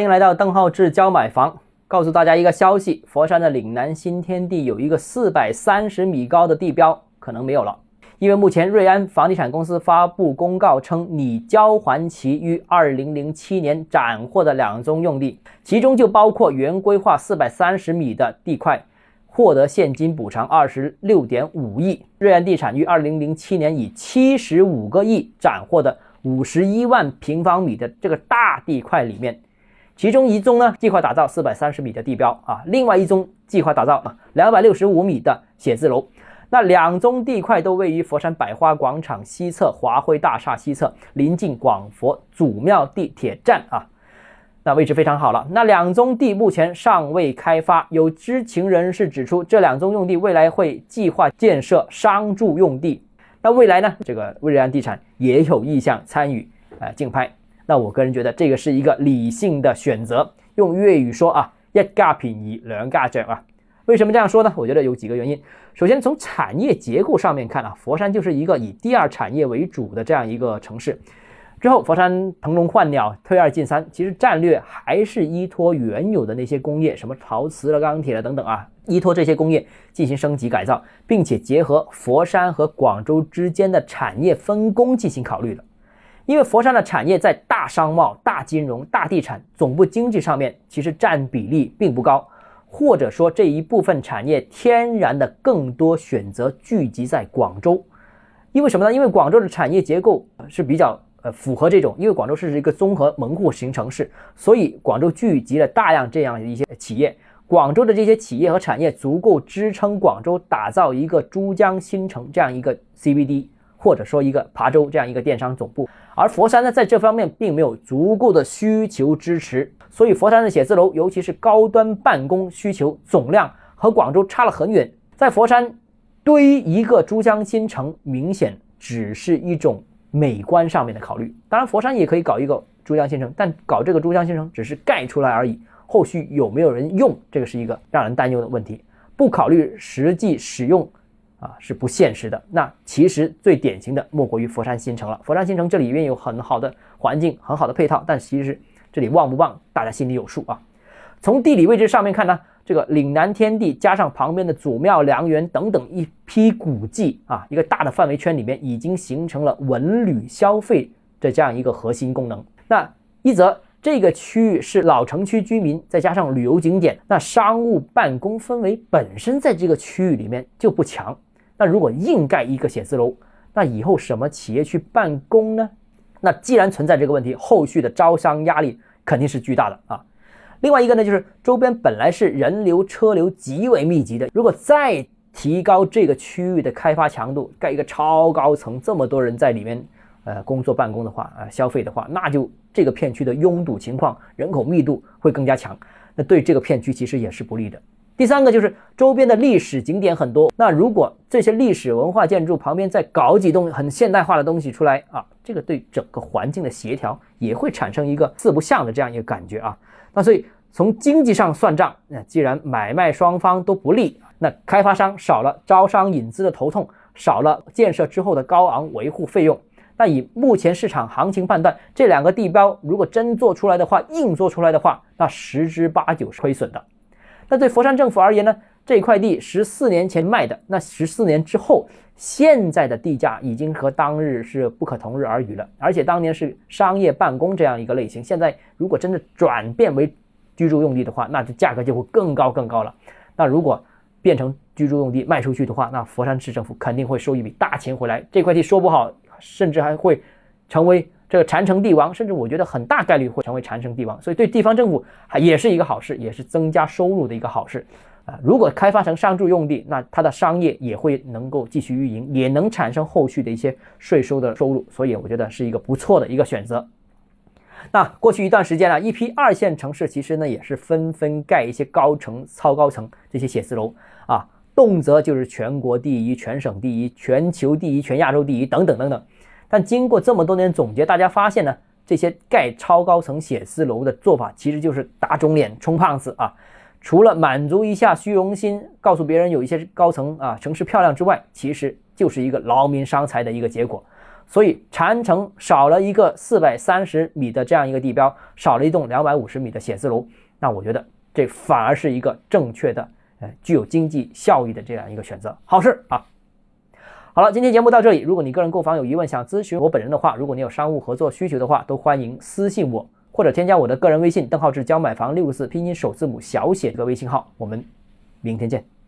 欢迎来到邓浩志教买房，告诉大家一个消息：佛山的岭南新天地有一个四百三十米高的地标，可能没有了，因为目前瑞安房地产公司发布公告称，拟交还其于二零零七年斩获的两宗用地，其中就包括原规划四百三十米的地块，获得现金补偿二十六点五亿。瑞安地产于二零零七年以七十五个亿斩获的五十一万平方米的这个大地块里面。其中一宗呢，计划打造四百三十米的地标啊，另外一宗计划打造啊两百六十五米的写字楼。那两宗地块都位于佛山百花广场西侧、华辉大厦西侧，临近广佛祖庙地铁站啊，那位置非常好了。那两宗地目前尚未开发，有知情人士指出，这两宗用地未来会计划建设商住用地。那未来呢，这个瑞安地产也有意向参与呃竞拍。那我个人觉得这个是一个理性的选择。用粤语说啊，一价便宜两价涨啊。为什么这样说呢？我觉得有几个原因。首先从产业结构上面看啊，佛山就是一个以第二产业为主的这样一个城市。之后佛山腾笼换鸟，退二进三，其实战略还是依托原有的那些工业，什么陶瓷了、钢铁了等等啊，依托这些工业进行升级改造，并且结合佛山和广州之间的产业分工进行考虑的。因为佛山的产业在大商贸、大金融、大地产总部经济上面，其实占比例并不高，或者说这一部分产业天然的更多选择聚集在广州。因为什么呢？因为广州的产业结构是比较呃符合这种，因为广州是一个综合门户型城市，所以广州聚集了大量这样一些企业。广州的这些企业和产业足够支撑广州打造一个珠江新城这样一个 CBD。或者说一个琶洲这样一个电商总部，而佛山呢，在这方面并没有足够的需求支持，所以佛山的写字楼，尤其是高端办公需求总量和广州差了很远。在佛山堆一个珠江新城，明显只是一种美观上面的考虑。当然，佛山也可以搞一个珠江新城，但搞这个珠江新城只是盖出来而已，后续有没有人用，这个是一个让人担忧的问题。不考虑实际使用。啊，是不现实的。那其实最典型的莫过于佛山新城了。佛山新城这里面有很好的环境，很好的配套，但其实这里旺不旺，大家心里有数啊。从地理位置上面看呢，这个岭南天地加上旁边的祖庙、良园等等一批古迹啊，一个大的范围圈里面已经形成了文旅消费的这样一个核心功能。那一则这个区域是老城区居民，再加上旅游景点，那商务办公氛围本身在这个区域里面就不强。那如果硬盖一个写字楼，那以后什么企业去办公呢？那既然存在这个问题，后续的招商压力肯定是巨大的啊。另外一个呢，就是周边本来是人流车流极为密集的，如果再提高这个区域的开发强度，盖一个超高层，这么多人在里面呃工作办公的话啊，消费的话，那就这个片区的拥堵情况、人口密度会更加强，那对这个片区其实也是不利的。第三个就是周边的历史景点很多，那如果这些历史文化建筑旁边再搞几栋很现代化的东西出来啊，这个对整个环境的协调也会产生一个四不像的这样一个感觉啊。那所以从经济上算账，那既然买卖双方都不利，那开发商少了招商引资的头痛，少了建设之后的高昂维护费用，那以目前市场行情判断，这两个地标如果真做出来的话，硬做出来的话，那十之八九是亏损的。那对佛山政府而言呢？这块地十四年前卖的，那十四年之后，现在的地价已经和当日是不可同日而语了。而且当年是商业办公这样一个类型，现在如果真的转变为居住用地的话，那这价格就会更高更高了。那如果变成居住用地卖出去的话，那佛山市政府肯定会收一笔大钱回来。这块地说不好，甚至还会成为。这个禅城帝王，甚至我觉得很大概率会成为禅城帝王，所以对地方政府还也是一个好事，也是增加收入的一个好事啊。如果开发成商住用地，那它的商业也会能够继续运营，也能产生后续的一些税收的收入，所以我觉得是一个不错的一个选择。那过去一段时间呢，一批二线城市其实呢也是纷纷盖一些高层、超高层这些写字楼啊，动辄就是全国第一、全省第一、全球第一、全亚洲第一等等等等。但经过这么多年总结，大家发现呢，这些盖超高层写字楼的做法，其实就是打肿脸充胖子啊。除了满足一下虚荣心，告诉别人有一些高层啊，城市漂亮之外，其实就是一个劳民伤财的一个结果。所以长安城少了一个四百三十米的这样一个地标，少了一栋两百五十米的写字楼，那我觉得这反而是一个正确的，呃，具有经济效益的这样一个选择，好事啊！好了，今天节目到这里。如果你个人购房有疑问，想咨询我本人的话，如果你有商务合作需求的话，都欢迎私信我，或者添加我的个人微信，邓浩志教买房六个字拼音首字母小写这个微信号。我们明天见。